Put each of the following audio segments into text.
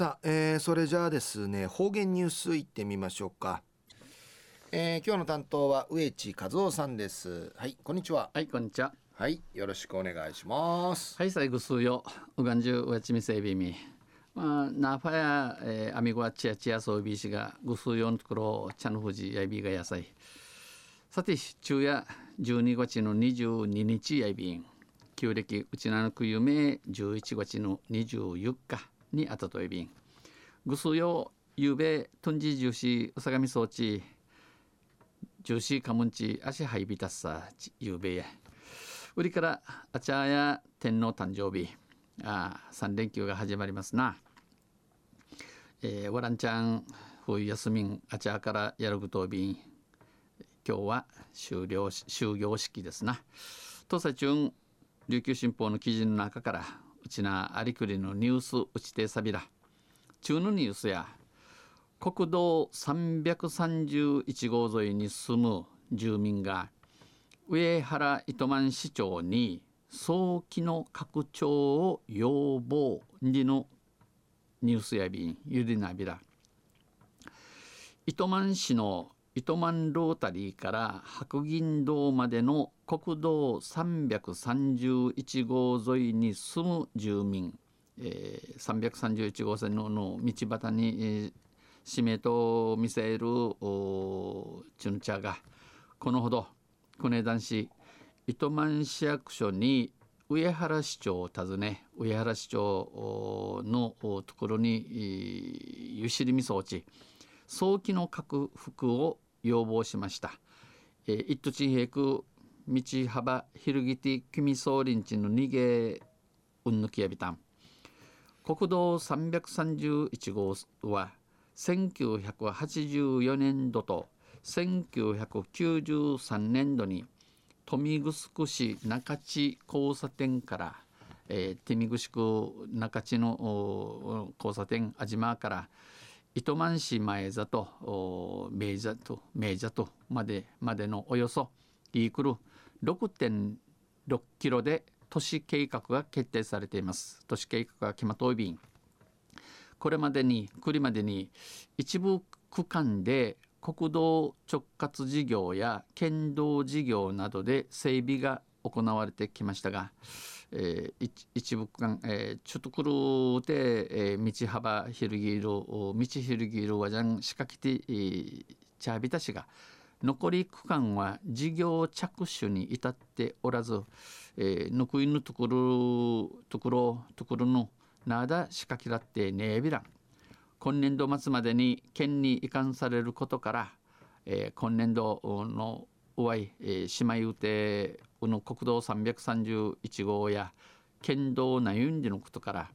さあ、えー、それじゃあですね方言ニュースいってみましょうか、えー、今日の担当は植地和夫さんです。はいこんにちは。はいこんにちは。はいよろしくお願いします。はい最後数ようがんじゅうわちみせいびみ。まあナファや、えー、アミゴアチアチアそうびしがぐすうよんところ茶の富士やいびが野菜さて昼夜12月の22日やいびん。旧暦うちなのくゆめ11月の24日にあたといびん。ぐすよゆうべとんじ重視うしうさがみ装置重視かむんち足はいびたっさゆうべや。売りからあちゃや天皇誕生日あ3連休が始まりますな、えー、わらんちゃん冬休みんあちゃからやるぐとびん。今日は終了終業式ですな。東西中琉球新報の記事の中からちなありくりのニュースうちてさびら中のニュースや国道331号沿いに住む住民が上原糸満市長に早期の拡張を要望にのニュースやびんゆりなびら糸満市の糸満ロータリーから白銀堂までの国道331号沿いに住む住民、えー、331号線のの道端に、えー、指名と見せるチュンチャがこのほど国根男子糸満市役所に上原市長を訪ね上原市長のところにゆしりみ装置早期の克服を要望しました。えー、一途地平区道幅ひるぎて君総林地の逃げうんぬきやびたん国道331号は1984年度と1993年度に豊見城市中地交差点から、えー、手見城区中地の交差点安島から糸満市前座と明座と明座とまでまでのおよそイークル6.6キロで都市計画が決定されています。都市計画が決まっ便。これまでに来るまでに一部区間で国道直轄事業や県道事業などで整備が行われてきましたが、えー、一部区間、えー、ちょっとくるで、えー、道幅広げる道広げるわじゃん仕掛けて、えー、チャービタ氏が残り区間は事業着手に至っておらず、えー、ぬくいぬところところところのなだ仕掛けらってねえびらん。今年度末までに県に移管されることから、えー、今年度のおわい、えー、姉妹予定の国道331号や県道なゆんじのことから、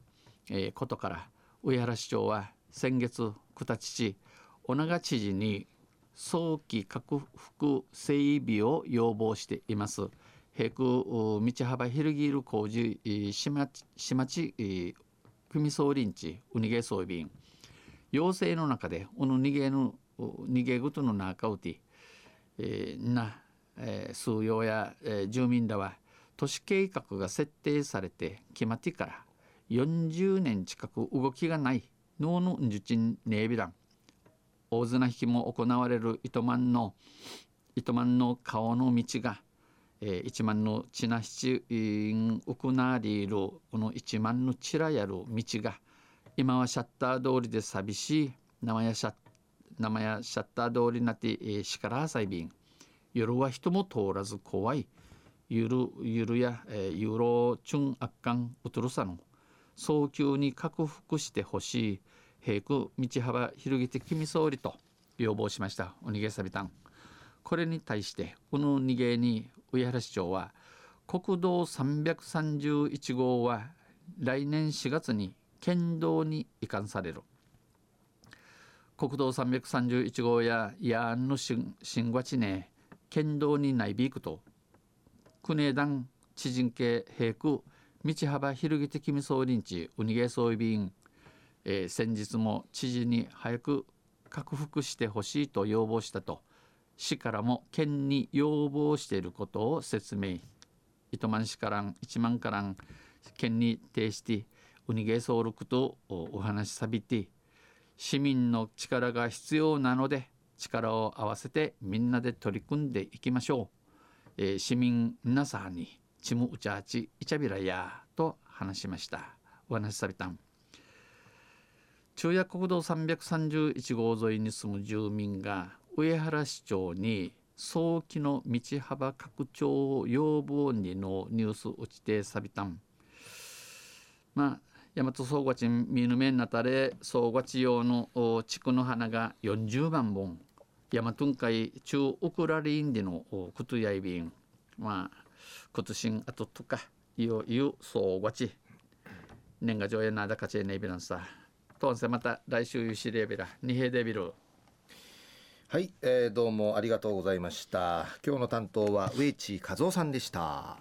えー、ことから上原市長は先月九田父小長知事に早期克服整備を要望しています。平空道幅広ぎる工事市町市町組総林地ウニゲ装備員要請の中でこの逃げの逃げごとの中うて、えー、な、えー、数用や、えー、住民らは都市計画が設定されて決まってから40年近く動きがない脳の受賃ネービラン大綱引きも行われる糸満の糸満の顔の道が、えー、一万のちな七ウクナーリールこの一万のチラやる道が今はシャッター通りで寂しい生やシャッ生やシャッター通りになって、えー、しからさいびん。夜は人も通らず怖い。ゆるゆるや、えー、ユーロチュン悪感うとるさの。早急に克服してほしい。平空道幅広げて君総理と。要望しました。お逃げさびたん。これに対してこの逃げに上原市長は国道331号は来年4月に県道に移管される。国道331号やヤーンの新和地ね県道にないびくと国枝団知人系平空道幅広げて君総林地ウニゲ総備員えー、先日も知事に早く克服してほしいと要望したと市からも県に要望していることを説明。糸満市からん1万からん県に提してウニゲーソールクとお話しさびて市民の力が必要なので力を合わせてみんなで取り組んでいきましょう、えー、市民皆さんにチムウチャーチイチャビラやと話しました。お話しさびたん。中夜国道331号沿いに住む住民が上原市長に早期の道幅拡張を要望にのニュース打ちてさびたん。まあ大和総合地見ぬめなたれ総合地用の地区の花が40万本。大和海中ウクラリンでのクトヤイビンまあクトシンあととかいよいよ総合地年賀状やなだかちえねびらんさ。とんせまた来週ゆしれびら二平デビル。はい、えー、どうもありがとうございました。今日の担当は植地和夫さんでした。